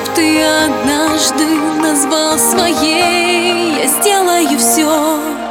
Чтоб ты однажды назвал своей, я сделаю все.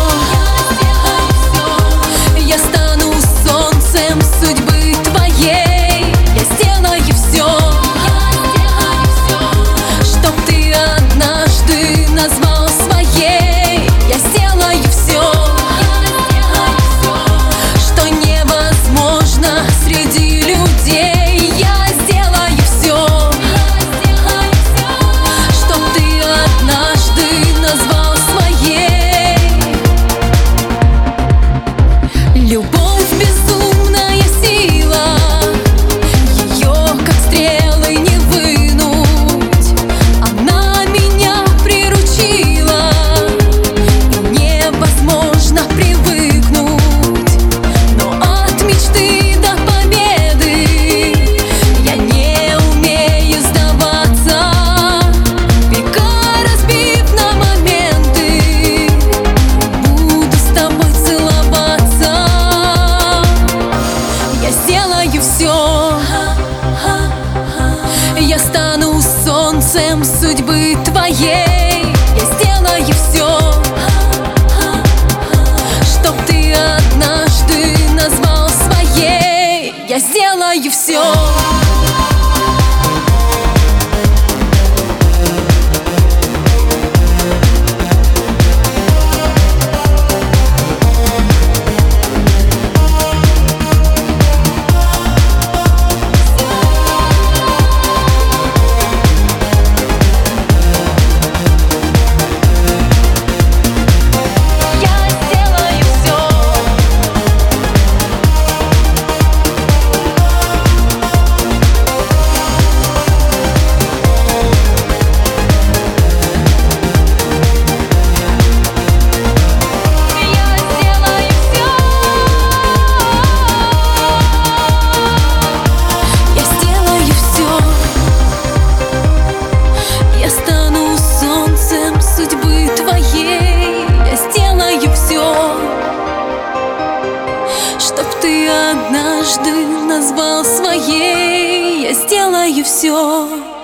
Oh. W знаю все. однажды назвал своей, я сделаю все.